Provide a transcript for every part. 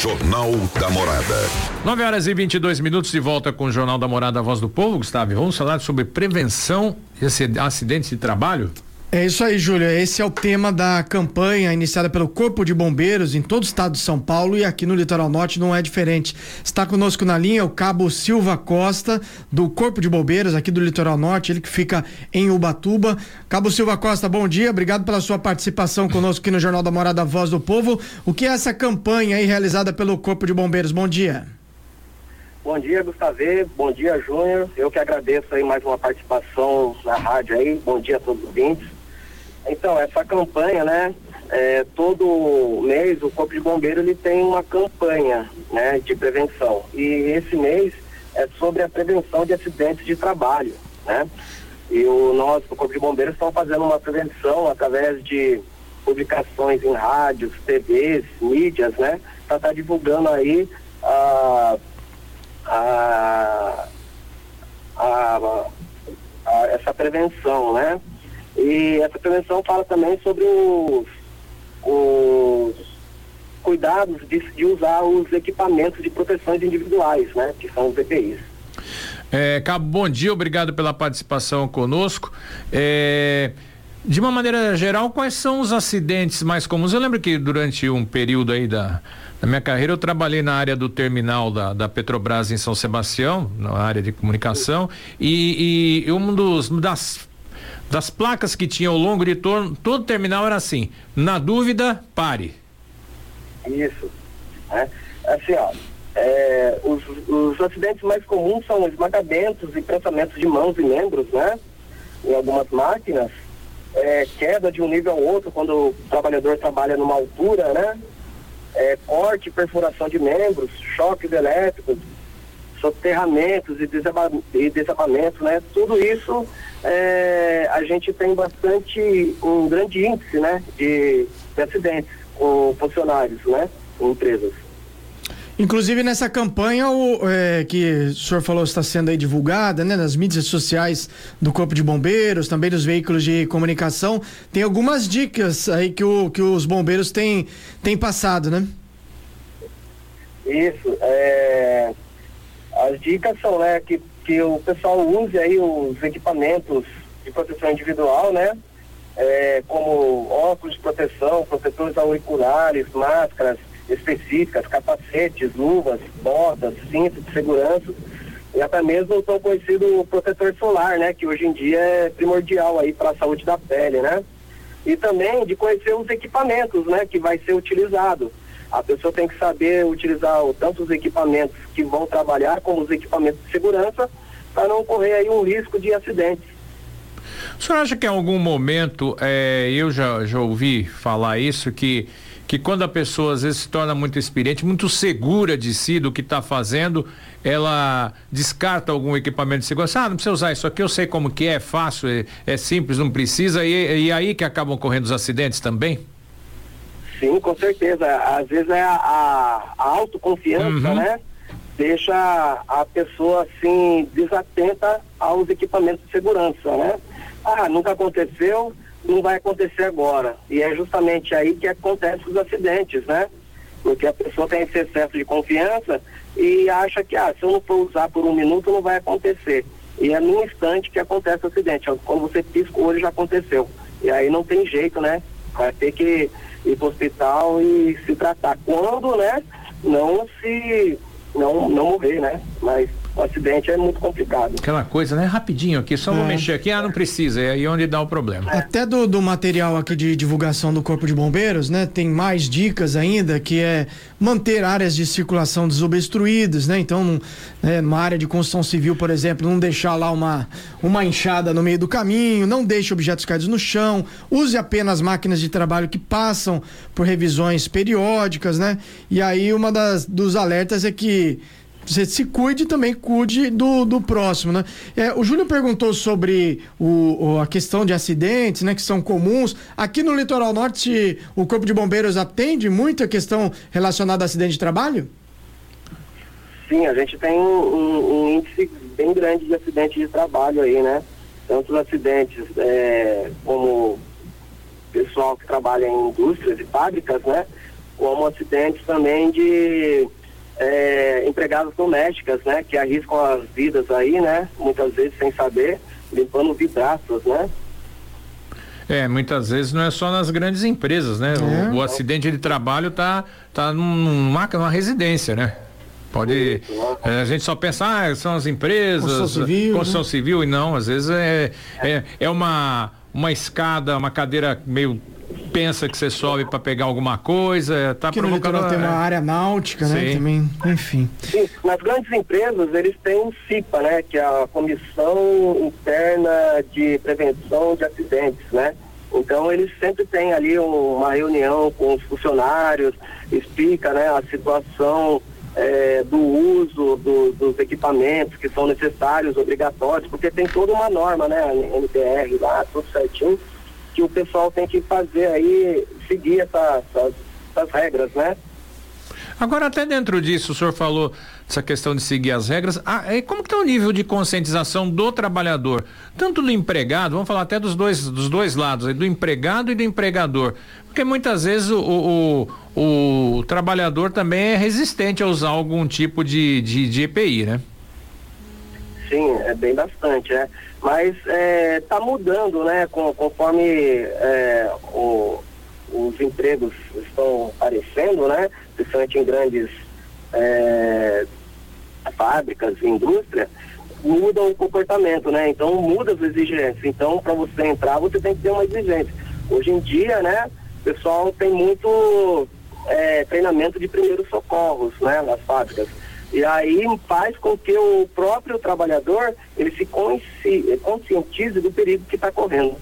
Jornal da Morada. 9 horas e 22 minutos de volta com o Jornal da Morada, a voz do povo, Gustavo. Vamos falar sobre prevenção de acidentes de trabalho? É isso aí, Júlio. Esse é o tema da campanha iniciada pelo Corpo de Bombeiros em todo o estado de São Paulo e aqui no Litoral Norte não é diferente. Está conosco na linha o Cabo Silva Costa, do Corpo de Bombeiros aqui do Litoral Norte, ele que fica em Ubatuba. Cabo Silva Costa, bom dia. Obrigado pela sua participação conosco aqui no Jornal da Morada Voz do Povo. O que é essa campanha aí realizada pelo Corpo de Bombeiros? Bom dia. Bom dia, Gustavo. Bom dia, Júnior. Eu que agradeço aí mais uma participação na rádio aí. Bom dia a todos os ouvintes. Então, essa campanha, né? É, todo mês o Corpo de Bombeiro ele tem uma campanha né, de prevenção. E esse mês é sobre a prevenção de acidentes de trabalho. Né? E o nosso o Corpo de Bombeiros estão fazendo uma prevenção através de publicações em rádios, TVs, mídias, né? Para estar tá divulgando aí a, a, a, a, essa prevenção, né? E essa prevenção fala também sobre os, os cuidados de, de, usar os equipamentos de proteções individuais, né? Que são os EPIs. É, Cabo, bom dia, obrigado pela participação conosco. É, de uma maneira geral, quais são os acidentes mais comuns? Eu lembro que durante um período aí da, da minha carreira eu trabalhei na área do terminal da, da Petrobras em São Sebastião, na área de comunicação, e, e um dos das das placas que tinha ao longo de todo, todo terminal era assim: na dúvida, pare. Isso. É, assim, ó, é, os, os acidentes mais comuns são esmagamentos e prensamentos de mãos e membros, né? Em algumas máquinas. É, queda de um nível ao outro quando o trabalhador trabalha numa altura, né? É, corte, perfuração de membros, choques elétricos, soterramentos e, e desabamentos, né? Tudo isso é, a gente tem bastante, um grande índice, né? De, de acidentes com funcionários, né? Com empresas. Inclusive nessa campanha o, é, que o senhor falou está sendo aí divulgada, né, nas mídias sociais do Corpo de Bombeiros, também dos veículos de comunicação, tem algumas dicas aí que, o, que os bombeiros têm, têm passado, né? Isso, é, as dicas são né, que, que o pessoal use aí os equipamentos de proteção individual, né? É, como óculos de proteção, protetores auriculares, máscaras específicas, capacetes, luvas, botas, cinto de segurança e até mesmo o tão conhecido protetor solar, né? Que hoje em dia é primordial aí para a saúde da pele, né? E também de conhecer os equipamentos, né? Que vai ser utilizado a pessoa tem que saber utilizar tanto os equipamentos que vão trabalhar como os equipamentos de segurança para não correr aí um risco de acidente. O senhor acha que em algum momento, é, eu já, já ouvi falar isso, que, que quando a pessoa às vezes se torna muito experiente, muito segura de si, do que está fazendo, ela descarta algum equipamento de segurança, ah, não precisa usar isso aqui, eu sei como que é, é fácil, é, é simples, não precisa, e, e aí que acabam ocorrendo os acidentes também? Sim, com certeza. Às vezes é a, a, a autoconfiança, uhum. né? Deixa a pessoa assim desatenta aos equipamentos de segurança, né? Ah, nunca aconteceu, não vai acontecer agora. E é justamente aí que acontecem os acidentes, né? Porque a pessoa tem esse excesso de confiança e acha que, ah, se eu não for usar por um minuto, não vai acontecer. E é num instante que acontece o acidente. Quando você pisca o olho, já aconteceu. E aí não tem jeito, né? Vai ter que ir para o hospital e se tratar. Quando, né, não se, não, não morrer, né? Mas o acidente é muito complicado. Aquela coisa, né? Rapidinho aqui, só é. vou mexer aqui, ah, não precisa, é aí onde dá o problema. É. Até do, do material aqui de divulgação do Corpo de Bombeiros, né? Tem mais dicas ainda, que é manter áreas de circulação desobstruídas, né? Então, né, numa área de construção civil, por exemplo, não deixar lá uma, uma enxada no meio do caminho, não deixe objetos caídos no chão, use apenas máquinas de trabalho que passam por revisões periódicas, né? E aí uma das dos alertas é que você se cuide também cuide do, do próximo, né? É, o Júlio perguntou sobre o, a questão de acidentes, né? Que são comuns. Aqui no Litoral Norte, o Corpo de Bombeiros atende muita questão relacionada a acidente de trabalho? Sim, a gente tem um, um índice bem grande de acidentes de trabalho aí, né? Tanto acidentes é, como pessoal que trabalha em indústrias e fábricas, né? como acidentes também de é, empregadas domésticas, né? Que arriscam as vidas aí, né? Muitas vezes sem saber, limpando vidraças, né? É, muitas vezes não é só nas grandes empresas, né? É. O, o, acidente de trabalho tá, tá numa, numa residência, né? Pode. É, a gente só pensa, ah, são as empresas, construção civil, construção né? civil e não, às vezes é, é, é uma, uma escada, uma cadeira meio pensa que você sobe para pegar alguma coisa, tá que provocando no tem uma área náutica, né? Também, enfim. Sim, nas grandes empresas eles têm um CIPA, né? Que é a Comissão Interna de Prevenção de Acidentes, né? Então eles sempre têm ali uma reunião com os funcionários, explica, né, a situação é, do uso do, dos equipamentos que são necessários, obrigatórios, porque tem toda uma norma, né, NPR lá, tudo certinho que o pessoal tem que fazer aí, seguir essa, essas, essas regras, né? Agora, até dentro disso, o senhor falou essa questão de seguir as regras. Ah, como que está o nível de conscientização do trabalhador? Tanto do empregado, vamos falar até dos dois, dos dois lados, do empregado e do empregador. Porque muitas vezes o, o, o, trabalhador também é resistente a usar algum tipo de, de, de EPI, né? Sim, é bem bastante, né? Mas está é, mudando, né? Com, conforme é, o, os empregos estão aparecendo, né? Principalmente em grandes é, fábricas indústria, muda o comportamento, né? Então muda as exigências. Então, para você entrar, você tem que ter uma exigência. Hoje em dia, né, o pessoal tem muito é, treinamento de primeiros socorros, né, nas fábricas. E aí faz com que o próprio trabalhador ele se conscientize do perigo que está correndo.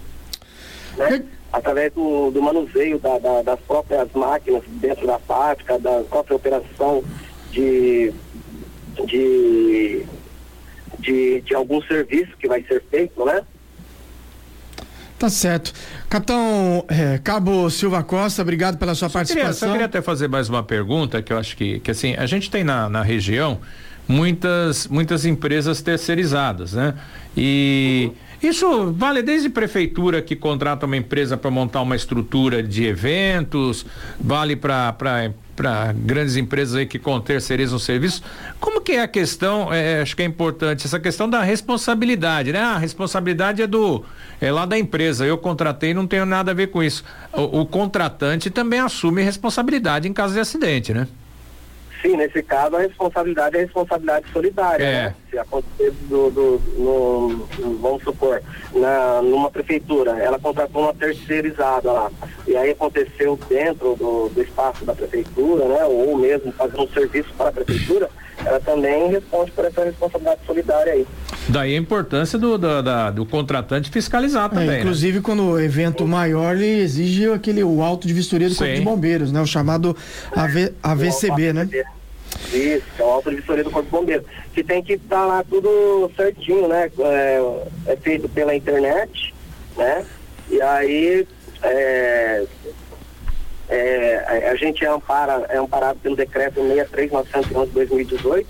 Né? Através do, do manuseio da, da, das próprias máquinas dentro da fábrica, da própria operação de, de, de, de algum serviço que vai ser feito, né? Tá certo. Capitão é, Cabo Silva Costa, obrigado pela sua só participação. Queria, só queria até fazer mais uma pergunta, que eu acho que, que assim, a gente tem na, na região muitas, muitas empresas terceirizadas, né? E isso vale desde prefeitura que contrata uma empresa para montar uma estrutura de eventos, vale para para grandes empresas aí que terceirizam o serviço. Como que é a questão, é, acho que é importante, essa questão da responsabilidade, né? Ah, a responsabilidade é do, é lá da empresa, eu contratei não tenho nada a ver com isso. O, o contratante também assume responsabilidade em caso de acidente, né? Sim, nesse caso a responsabilidade é a responsabilidade solidária. É. Né? Se acontecer do, do no, vamos supor, na, numa prefeitura, ela contratou uma terceirizada lá, e aí aconteceu dentro do, do espaço da prefeitura, né? Ou mesmo fazendo um serviço para a prefeitura, ela também responde por essa responsabilidade solidária aí. Daí a importância do, do, da, do contratante fiscalizar é, também. É, inclusive, né? quando o evento maior, ele exige aquele, o auto de vistoria do Sim. Corpo de Bombeiros, né? O chamado AV, AVCB, né? Isso, é o auto de vistoria do Corpo de Bombeiros. Que tem que estar tá lá tudo certinho, né? É, é, feito pela internet, né? E aí é, é, a gente é, ampara, é amparado pelo decreto 63911 de 2018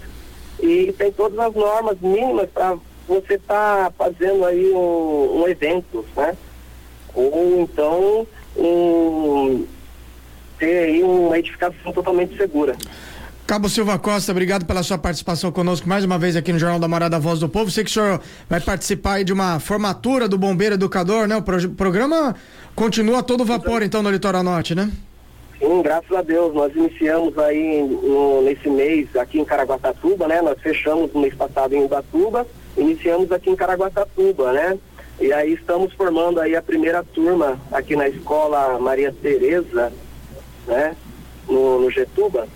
e tem todas as normas mínimas para você estar tá fazendo aí um, um, evento, né? Ou então um, ter aí uma edificação totalmente segura. Cabo Silva Costa, obrigado pela sua participação conosco mais uma vez aqui no Jornal da Morada Voz do Povo. Sei que o senhor vai participar de uma formatura do Bombeiro Educador, né? O pro programa continua todo vapor, então, no Litoral Norte, né? Sim, graças a Deus. Nós iniciamos aí no, nesse mês aqui em Caraguatatuba, né? Nós fechamos no mês passado em Ubatuba, iniciamos aqui em Caraguatatuba, né? E aí estamos formando aí a primeira turma aqui na escola Maria Tereza, né? No, no Getuba.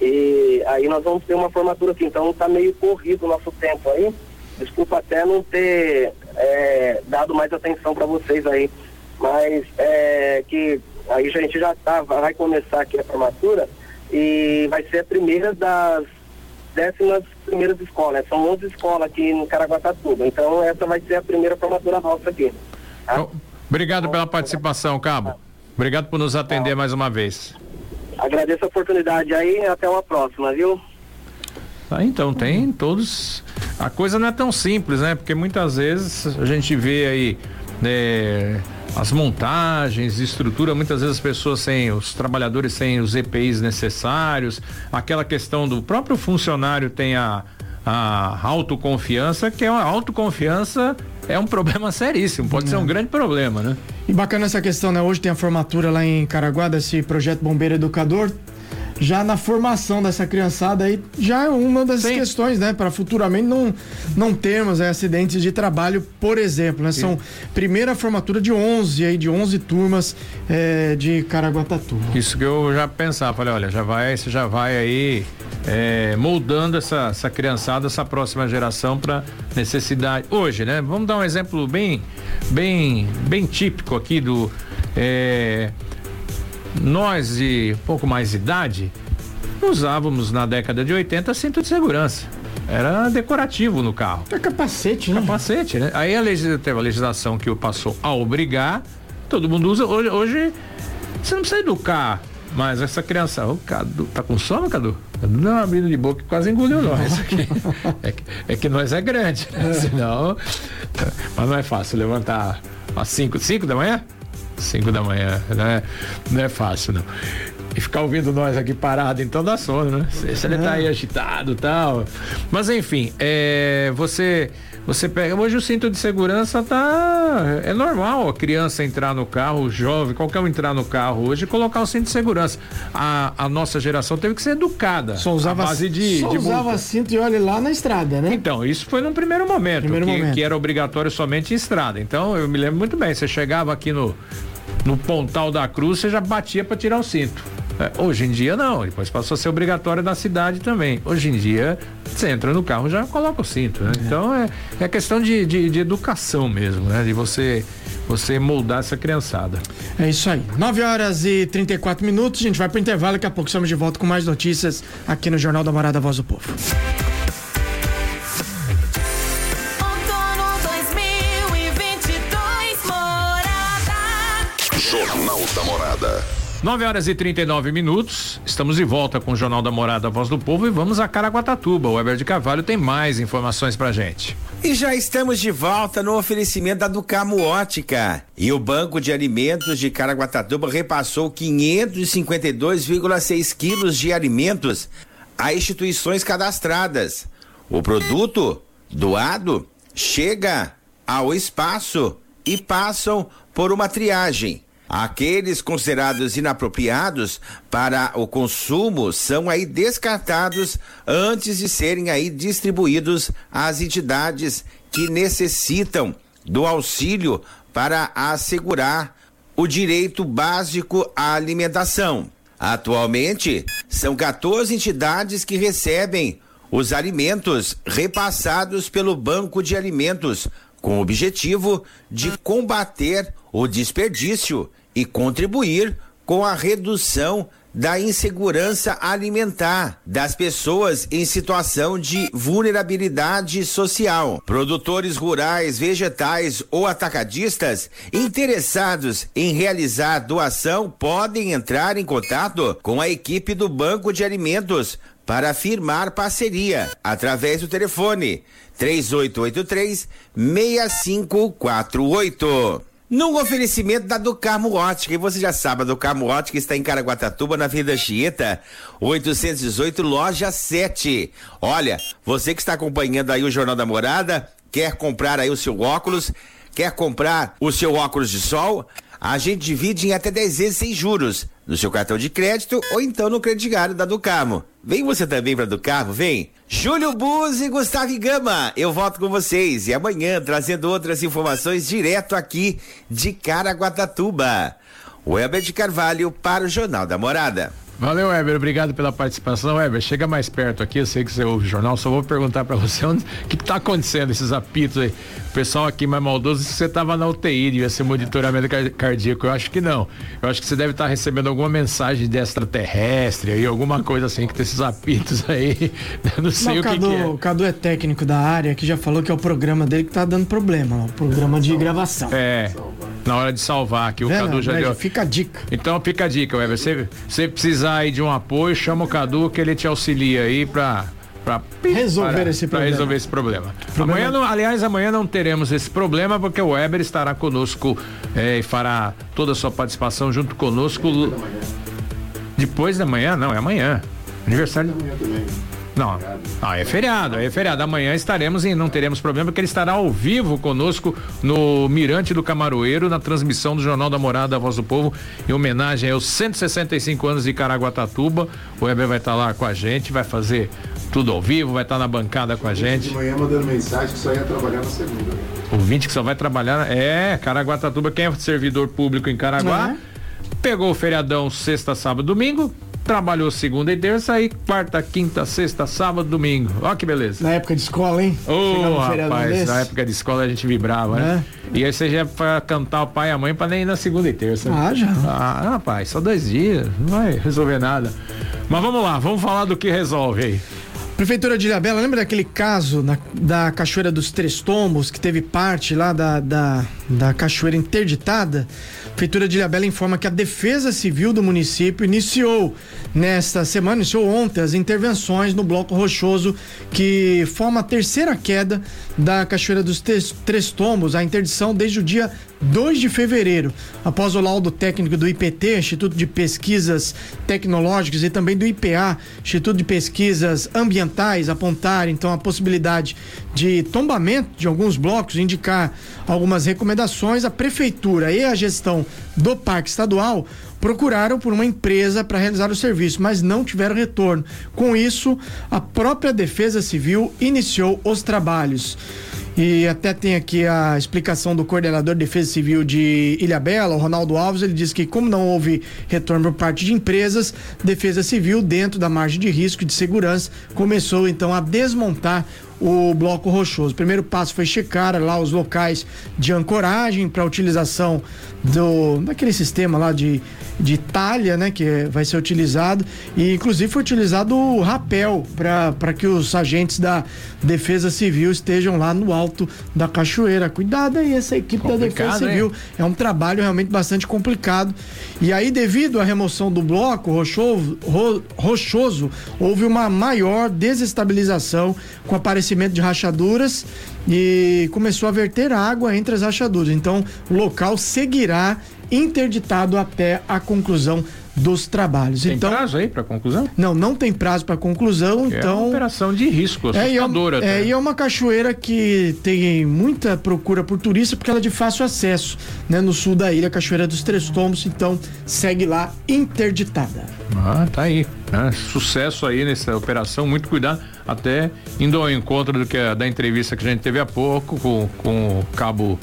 E aí nós vamos ter uma formatura aqui, então está meio corrido o nosso tempo aí. Desculpa até não ter é, dado mais atenção para vocês aí. Mas é, que Aí a gente já tá, vai começar aqui a formatura e vai ser a primeira das décimas primeiras escolas. São 11 escolas aqui em Caraguatatuba. Então essa vai ser a primeira formatura nossa aqui. Tá? Obrigado pela participação, Cabo. Obrigado por nos atender mais uma vez. Agradeço a oportunidade aí e até uma próxima, viu? Ah, então tem todos. A coisa não é tão simples, né? Porque muitas vezes a gente vê aí né, as montagens, estrutura, muitas vezes as pessoas sem, os trabalhadores sem os EPIs necessários, aquela questão do próprio funcionário tem a, a autoconfiança, que é uma autoconfiança é um problema seríssimo, pode é. ser um grande problema, né? E bacana essa questão, né? Hoje tem a formatura lá em Caraguá desse projeto Bombeiro Educador já na formação dessa criançada aí já é uma das Sim. questões, né, para futuramente não não termos é, acidentes de trabalho, por exemplo, né? São primeira formatura de 11 aí de 11 turmas é, de Caraguatatuba. Isso que eu já pensava, falei, olha, já vai, você já vai aí é, moldando essa, essa criançada, essa próxima geração para necessidade hoje, né? Vamos dar um exemplo bem bem bem típico aqui do é, nós de pouco mais idade usávamos na década de 80 cinto de segurança. Era decorativo no carro. É capacete, né? Capacete, né? Aí a legislação, teve a legislação que passou a obrigar, todo mundo usa. Hoje, hoje você não precisa educar mas essa criança, o Cadu, tá com sono, Cadu? Cadu deu uma abrida de boca que quase engoliu nós aqui. é, que, é que nós é grande, né? Senão. Mas não é fácil levantar às 5, 5 da manhã? 5 da manhã, né? Não é fácil, não. E ficar ouvindo nós aqui parado, então dá sono, né? Se, se ele tá aí agitado tal. Mas enfim, é, você você pega. Hoje o cinto de segurança tá. É normal a criança entrar no carro, o jovem, qualquer um entrar no carro hoje e colocar o cinto de segurança. A, a nossa geração teve que ser educada. Só usava, base de, só de usava cinto e olhe lá na estrada, né? Então, isso foi no primeiro momento, primeiro que, momento. que era obrigatório somente em estrada. Então, eu me lembro muito bem. Você chegava aqui no, no pontal da cruz, você já batia para tirar o cinto. É, hoje em dia não, depois passou a ser obrigatório na cidade também. Hoje em dia, você entra no carro já coloca o cinto, né? é. Então é, é questão de, de, de, educação mesmo, né? De você você moldar essa criançada. É isso aí. 9 horas e 34 minutos, a gente vai pro intervalo, daqui a pouco estamos de volta com mais notícias aqui no Jornal da Morada Voz do Povo. 9 horas e 39 minutos. Estamos de volta com o Jornal da Morada Voz do Povo e vamos a Caraguatatuba. O Weber de Carvalho tem mais informações pra gente. E já estamos de volta no oferecimento da Ducamo Ótica. E o Banco de Alimentos de Caraguatatuba repassou 552,6 quilos de alimentos a instituições cadastradas. O produto doado chega ao espaço e passam por uma triagem Aqueles considerados inapropriados para o consumo são aí descartados antes de serem aí distribuídos às entidades que necessitam do auxílio para assegurar o direito básico à alimentação. Atualmente, são 14 entidades que recebem os alimentos repassados pelo Banco de Alimentos, com o objetivo de combater o desperdício e contribuir com a redução da insegurança alimentar das pessoas em situação de vulnerabilidade social. Produtores rurais, vegetais ou atacadistas interessados em realizar doação podem entrar em contato com a equipe do Banco de Alimentos para firmar parceria através do telefone 3883 6548. Num oferecimento da Ducarmo Ótica, e você já sabe, a Ducarmo Ótica está em Caraguatatuba, na Avenida Chieta, 818, loja 7. Olha, você que está acompanhando aí o Jornal da Morada, quer comprar aí o seu óculos, quer comprar o seu óculos de sol, a gente divide em até 10 vezes sem juros, no seu cartão de crédito ou então no crediário da Ducarmo. Vem você também para Ducarmo, vem! Júlio Buz e Gustavo Gama, eu volto com vocês e amanhã trazendo outras informações direto aqui de Caraguatatuba. Weber de Carvalho para o Jornal da Morada. Valeu, Weber. Obrigado pela participação. Weber, chega mais perto aqui. Eu sei que você ouve o jornal. Só vou perguntar para você o que, está acontecendo, esses apitos aí. O pessoal aqui mais maldoso, se você estava na UTI, devia ser monitoramento cardíaco. Eu acho que não. Eu acho que você deve estar tá recebendo alguma mensagem de extraterrestre aí, alguma coisa assim, que tem esses apitos aí. não sei não, o, Cadu, que, que, é. O Cadu é técnico da área, que já falou que é o programa dele que está dando problema. O programa de gravação. É. Na hora de salvar aqui. O é, Cadu não, já deu. Fica a dica. Então fica a dica, Weber. Você, você precisa precisar aí de um apoio, chama o Cadu que ele te auxilia aí pra para resolver para, esse pra problema. resolver esse problema. Problema- Amanhã, não- aliás, amanhã não teremos esse problema porque o Weber estará conosco eh, e fará toda a sua participação junto conosco. Depois da manhã, não, é amanhã. Aniversário. Não, ah, é feriado, é feriado. Amanhã estaremos e não teremos problema, porque ele estará ao vivo conosco no Mirante do Camaroeiro, na transmissão do Jornal da Morada, a Voz do Povo, em homenagem aos 165 anos de Caraguatatuba. O Weber vai estar lá com a gente, vai fazer tudo ao vivo, vai estar na bancada com a gente. De manhã mandando mensagem que só ia trabalhar na segunda. O 20 que só vai trabalhar. É, Caraguatatuba, quem é servidor público em Caraguá, pegou o feriadão sexta, sábado, domingo, trabalhou segunda e terça, aí quarta, quinta, sexta, sábado, domingo. Ó que beleza. Na época de escola, hein? Ô, feriadão rapaz, na época de escola a gente vibrava, né? E aí você já pra cantar o pai e a mãe pra nem ir na segunda e terça. Ah, já. Ah, rapaz, só dois dias, não vai resolver nada. Mas vamos lá, vamos falar do que resolve aí. Prefeitura de Ilhabela, lembra daquele caso na- da Cachoeira dos Três Tombos, que teve parte lá da, da, da cachoeira interditada? Prefeitura de Ilhabela informa que a Defesa Civil do município iniciou nesta semana, iniciou ontem, as intervenções no bloco rochoso que forma a terceira queda da Cachoeira dos Três, Três Tombos, a interdição desde o dia 2 de fevereiro, após o laudo técnico do IPT, Instituto de Pesquisas Tecnológicas, e também do IPA, Instituto de Pesquisas Ambientais, apontar então a possibilidade de tombamento de alguns blocos, indicar algumas recomendações, a prefeitura e a gestão do Parque Estadual procuraram por uma empresa para realizar o serviço, mas não tiveram retorno. Com isso, a própria Defesa Civil iniciou os trabalhos. E até tem aqui a explicação do coordenador de Defesa Civil de Ilhabela, o Ronaldo Alves. Ele diz que, como não houve retorno por parte de empresas, Defesa Civil, dentro da margem de risco e de segurança, começou então a desmontar o bloco rochoso. O primeiro passo foi checar lá os locais de ancoragem para utilização do daquele sistema lá de, de talha, né, que vai ser utilizado e inclusive foi utilizado o rapel para que os agentes da Defesa Civil estejam lá no alto da cachoeira. Cuidado aí essa equipe da Defesa Complicado, hein? Civil. É um trabalho realmente bastante complicado. E aí, devido à remoção do bloco rochoso, ro- rochoso houve uma maior desestabilização com o aparecimento de rachaduras e começou a verter água entre as rachaduras. Então, o local seguirá interditado até a conclusão dos trabalhos. Tem então, prazo aí pra conclusão? não, não tem prazo para conclusão, É uma então operação de risco, é, e é, assustadora. é, até. e é uma cachoeira que tem muita procura por turista porque ela é de fácil acesso, né? No sul da ilha, a Cachoeira dos Três Tombos, então segue lá interditada. Ah, tá aí. Né? Sucesso aí nessa operação, muito cuidado. Até indo ao encontro do que a- da entrevista que a gente teve há pouco com, com o cabo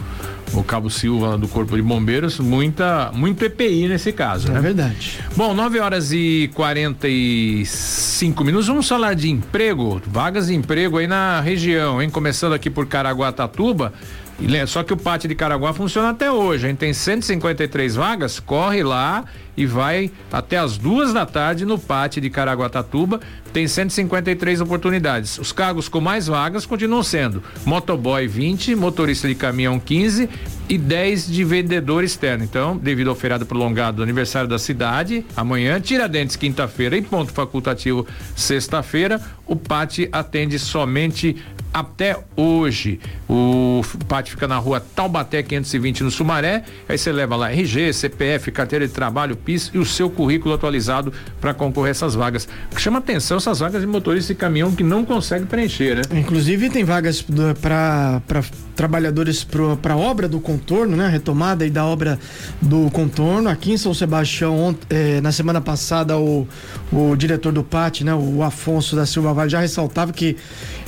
o cabo Silva do Corpo de Bombeiros, muita muito EPI nesse caso, É né? verdade. Bom, 9 horas e 45 minutos. Vamos falar de emprego, vagas de emprego aí na região, hein? Começando aqui por Caraguatatuba. Só que o pátio de Caraguá funciona até hoje, hein? Tem 153 vagas, corre lá e vai até as duas da tarde no pátio de Caraguatatuba. Tem 153 oportunidades. Os cargos com mais vagas continuam sendo motoboy 20, motorista de caminhão 15 e 10 de vendedor externo. Então, devido ao feriado prolongado do aniversário da cidade, amanhã, Tiradentes, quinta-feira e ponto facultativo, sexta-feira, o PAT atende somente até hoje. O PAT fica na rua Taubaté 520 no Sumaré. Aí você leva lá RG, CPF, carteira de trabalho, PIS e o seu currículo atualizado para concorrer a essas vagas. Chama atenção essas vagas de motorista de caminhão que não consegue preencher, né? Inclusive tem vagas para trabalhadores para obra do contorno, né? Retomada aí da obra do contorno. Aqui em São Sebastião, ont- eh, na semana passada, o, o diretor do PAT, né? O Afonso da Silva Vale já ressaltava que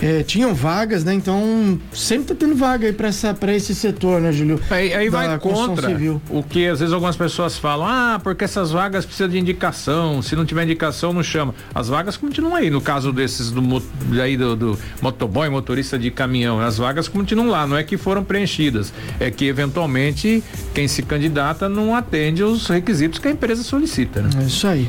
eh, tinham vagas, né? Então sempre tá tendo vaga aí para esse setor, né, Júlio? Aí, aí vai contra civil. o que às vezes algumas pessoas falam, ah, porque essas vagas precisam de indicação, se não tiver indicação não chama. As vagas continuam aí, no caso desses do, aí do, do motoboy, motorista de caminhão, as vagas continuam lá, não é que foram preenchidas, é que eventualmente quem se candidata não atende os requisitos que a empresa solicita, né? É isso aí.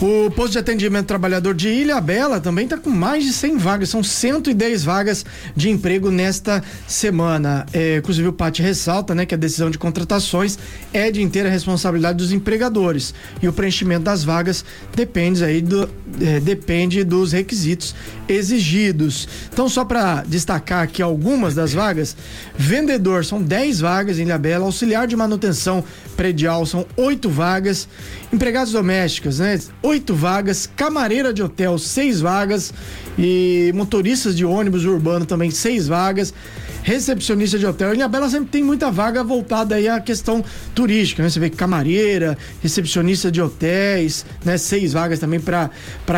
O posto de atendimento trabalhador de Ilha Bela também está com mais de 100 vagas, são 110 vagas de emprego nesta semana. É, inclusive o Pati ressalta, né, que a decisão de contratações é de inteira responsabilidade dos empregadores. E o preenchimento das vagas depende aí do, é, depende dos requisitos exigidos. Então, só para destacar aqui algumas das vagas, vendedor são 10 vagas em Ilhabela, auxiliar de manutenção predial são 8 vagas, empregados domésticas, né? 8 vagas, camareira de hotel, 6 vagas e motoristas de ônibus urbano também, 6 vagas recepcionista de hotel. Ilha Bela sempre tem muita vaga voltada aí à questão turística, né? Você vê camareira, recepcionista de hotéis, né? Seis vagas também para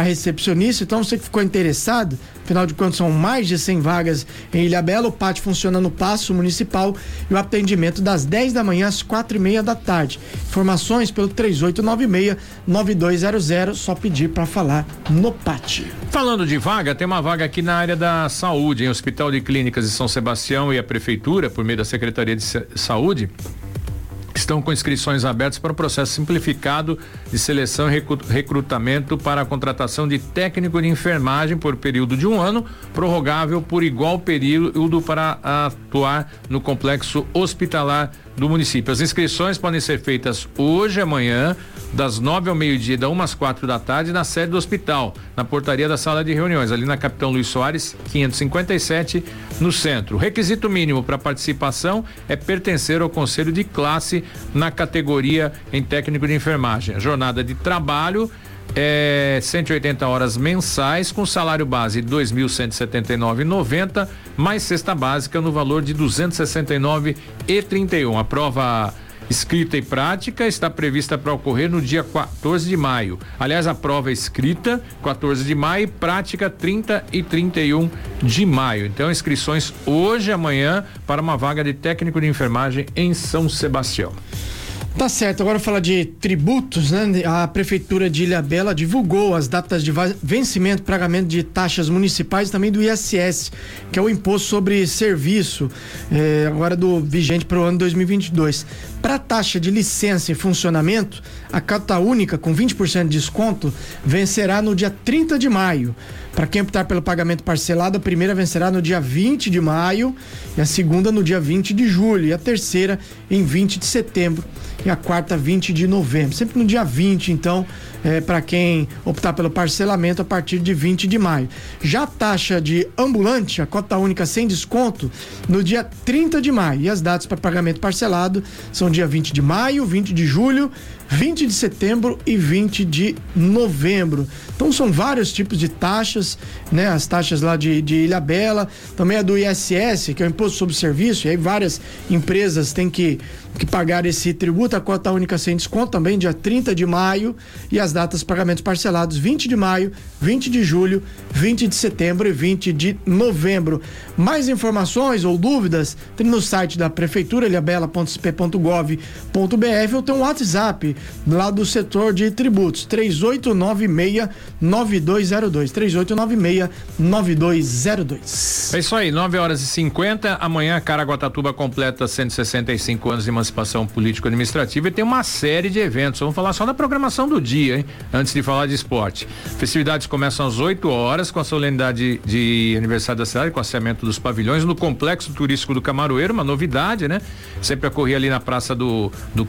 recepcionista. Então, você que ficou interessado, afinal de contas são mais de 100 vagas em Ilha Bela, o pátio funciona no Paço Municipal e o atendimento das 10 da manhã às quatro e meia da tarde. Informações pelo 3896-9200, só pedir para falar no pátio. Falando de vaga, tem uma vaga aqui na área da saúde, em Hospital de Clínicas de São Sebastião e a Prefeitura, por meio da Secretaria de Saúde, estão com inscrições abertas para o processo simplificado de seleção e recrutamento para a contratação de técnico de enfermagem por período de um ano, prorrogável por igual período para atuar no complexo hospitalar do município. As inscrições podem ser feitas hoje, amanhã, das nove ao meio-dia, da umas quatro da tarde, na sede do hospital, na portaria da sala de reuniões, ali na Capitão Luiz Soares, 557, no centro. O requisito mínimo para participação é pertencer ao conselho de classe na categoria em técnico de enfermagem. A jornada de trabalho é 180 horas mensais com salário base de 2.179,90 mais cesta básica no valor de 269,31. A prova escrita e prática está prevista para ocorrer no dia 14 de maio. Aliás, a prova escrita 14 de maio, prática 30 e 31 de maio. Então, inscrições hoje amanhã para uma vaga de técnico de enfermagem em São Sebastião. Tá certo, agora falar de tributos, né? A Prefeitura de Ilha Bela divulgou as datas de vencimento e pagamento de taxas municipais também do ISS, que é o imposto sobre serviço, eh, agora do vigente para o ano 2022. Para a taxa de licença e funcionamento, a cota única com 20% de desconto vencerá no dia 30 de maio. Para quem optar pelo pagamento parcelado, a primeira vencerá no dia 20 de maio e a segunda no dia 20 de julho e a terceira em 20 de setembro e a quarta 20 de novembro. Sempre no dia 20, então, é, para quem optar pelo parcelamento a partir de 20 de maio. Já a taxa de ambulante, a cota única sem desconto, no dia 30 de maio. E as datas para pagamento parcelado são dia 20 de maio, 20 de julho 20 de setembro e 20 de novembro. Então são vários tipos de taxas, né? As taxas lá de, de Ilha Bela, também a do ISS, que é o Imposto sobre Serviço, e aí várias empresas têm que, que pagar esse tributo, a cota única sem desconto também, dia 30 de maio, e as datas pagamentos parcelados 20 de maio, 20 de julho, 20 de setembro e 20 de novembro. Mais informações ou dúvidas, tem no site da Prefeitura, ilhabela.sp.gov.br ou tem um WhatsApp lá do setor de tributos, 3896 9202. 3896 9202. É isso aí, 9 horas e 50. Amanhã Caraguatatuba completa 165 anos de emancipação político-administrativa e tem uma série de eventos. Vamos falar só da programação do dia, hein? Antes de falar de esporte. Festividades começam às 8 horas com a solenidade de aniversário da cidade, com o asseamento dos pavilhões no complexo turístico do Camaroeiro, uma novidade, né? Sempre ocorria ali na Praça do, do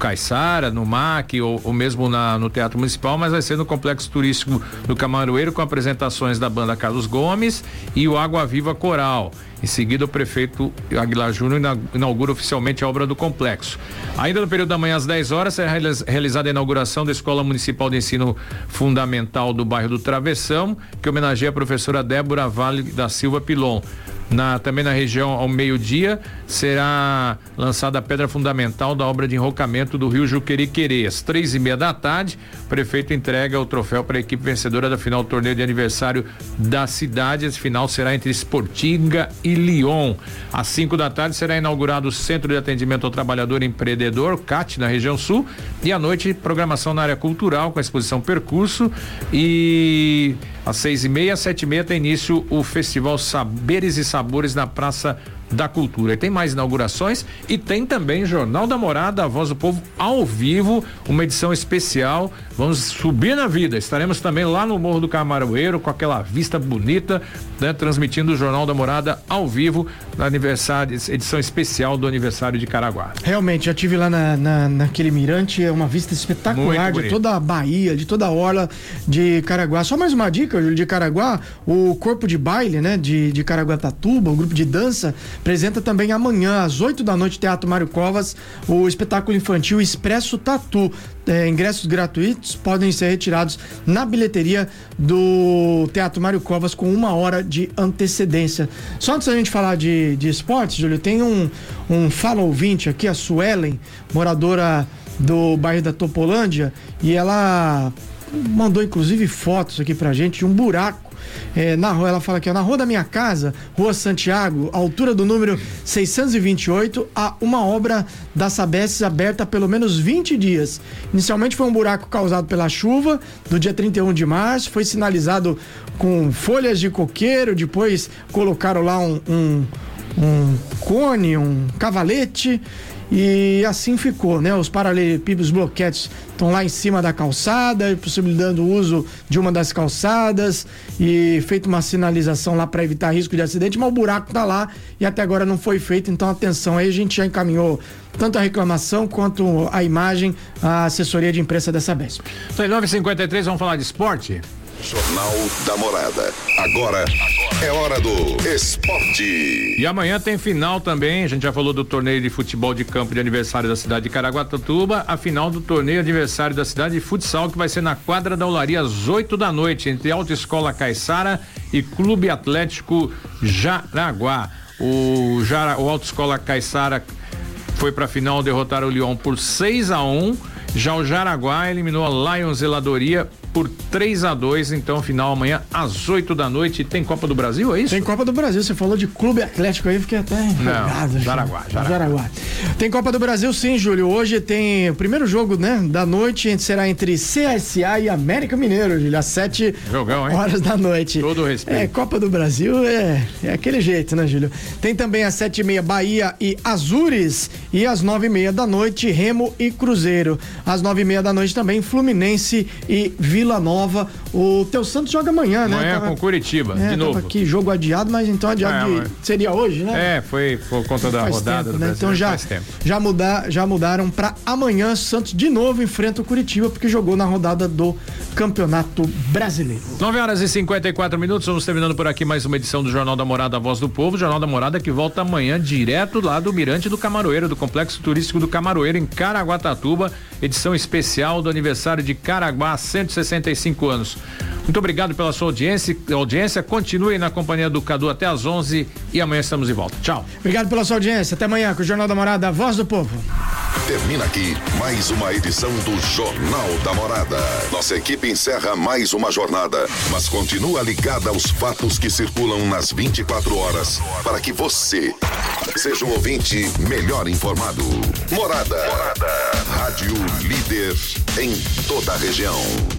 no MAC ou, ou mesmo na, no Teatro Municipal, mas vai ser no complexo turístico do Camaroeiro com apresentações da banda Carlos Gomes e o Água Viva Coral. Em seguida, o prefeito Aguilar Júnior inaugura oficialmente a obra do complexo. Ainda no período da manhã, às 10 horas, será realizada a inauguração da Escola Municipal de Ensino Fundamental do bairro do Travessão, que homenageia a professora Débora Vale da Silva Pilon. Na, também na região, ao meio-dia, será lançada a pedra fundamental da obra de enrocamento do rio Juqueriquerê. Às três e meia da tarde, o prefeito entrega o troféu para a equipe vencedora da final do torneio de aniversário da cidade. Esse final será entre Sportinga e Lyon. Às cinco da tarde será inaugurado o Centro de Atendimento ao Trabalhador Empreendedor, CAT, na região sul. E à noite, programação na área cultural com a exposição Percurso. E às seis e meia, sete e meia tem início o Festival Saberes e Sabores na Praça da Cultura. E tem mais inaugurações e tem também Jornal da Morada, a Voz do Povo ao vivo, uma edição especial vamos subir na vida. Estaremos também lá no Morro do Camaroeiro com aquela vista bonita, né? Transmitindo o Jornal da Morada ao vivo na aniversário, edição especial do aniversário de Caraguá. Realmente, já tive lá na, na, naquele mirante, é uma vista espetacular de toda a Bahia, de toda a orla de Caraguá. Só mais uma dica, Júlio, de Caraguá, o corpo de baile, né, de, de Caraguatatuba, o grupo de dança, apresenta também amanhã, às 8 da noite, Teatro Mário Covas, o espetáculo infantil Expresso Tatu. É, ingressos gratuitos podem ser retirados na bilheteria do Teatro Mário Covas com uma hora de antecedência. Só antes da gente falar de, de esportes, Júlio, tem um, um fala ouvinte aqui, a Suelen, moradora do bairro da Topolândia, e ela mandou inclusive fotos aqui pra gente de um buraco é, na rua, ela fala aqui, ó, na rua da minha casa, Rua Santiago, altura do número 628, há uma obra da Sabesp aberta há pelo menos 20 dias. Inicialmente foi um buraco causado pela chuva do dia 31 de março, foi sinalizado com folhas de coqueiro, depois colocaram lá um, um, um cone, um cavalete e assim ficou, né? Os paralelepípedos bloquetes estão lá em cima da calçada, possibilitando o uso de uma das calçadas e feito uma sinalização lá para evitar risco de acidente, mas o buraco está lá e até agora não foi feito, então atenção aí, a gente já encaminhou tanto a reclamação quanto a imagem à assessoria de imprensa dessa BESP. Então, 9h53, vamos falar de esporte? Jornal da Morada. Agora é hora do esporte. E amanhã tem final também. A gente já falou do torneio de futebol de campo de aniversário da cidade de Caraguatatuba. A final do torneio aniversário da cidade de futsal, que vai ser na quadra da Olaria às 8 da noite, entre Autoescola Caiçara e Clube Atlético Jaraguá. O, Jara, o Autoescola Caiçara foi para a final derrotar o Lyon por 6 a 1 já o Jaraguá eliminou a Lions Zeladoria por 3 a 2 então final amanhã às 8 da noite. Tem Copa do Brasil, é isso? Tem Copa do Brasil. Você falou de Clube Atlético aí, fiquei até empolgado. Jaraguá, Jaraguá, Jaraguá. Tem Copa do Brasil sim, Júlio. Hoje tem o primeiro jogo, né, da noite, será entre CSA e América Mineiro, Júlio, às 7 Jogão, horas da noite. Todo respeito. É, Copa do Brasil é, é aquele jeito, né, Júlio? Tem também às 7 e meia Bahia e Azures e às 9 e meia da noite Remo e Cruzeiro. Às 9 e meia da noite também Fluminense e Vila Nova. O Teu Santos joga amanhã, né? Amanhã tava, com Curitiba, é, de novo. aqui jogo adiado, mas então adiado é, de, seria hoje, né? É, foi por conta da faz rodada tempo, do né? Então já já mudar, já mudaram para amanhã Santos de novo enfrenta o Curitiba porque jogou na rodada do Campeonato Brasileiro. 9 horas e 54 minutos, vamos terminando por aqui mais uma edição do Jornal da Morada, a Voz do Povo, Jornal da Morada que volta amanhã direto lá do Mirante do Camaroeiro, do Complexo Turístico do Camaroeiro em Caraguatatuba, edição especial do aniversário de Caraguá, 165 anos. Muito obrigado pela sua audiência. audiência. Continue na companhia do Cadu até às 11 e amanhã estamos de volta. Tchau. Obrigado pela sua audiência. Até amanhã com o Jornal da Morada, a voz do povo. Termina aqui mais uma edição do Jornal da Morada. Nossa equipe encerra mais uma jornada, mas continua ligada aos fatos que circulam nas 24 horas para que você seja um ouvinte melhor informado. Morada. Morada. Rádio líder em toda a região.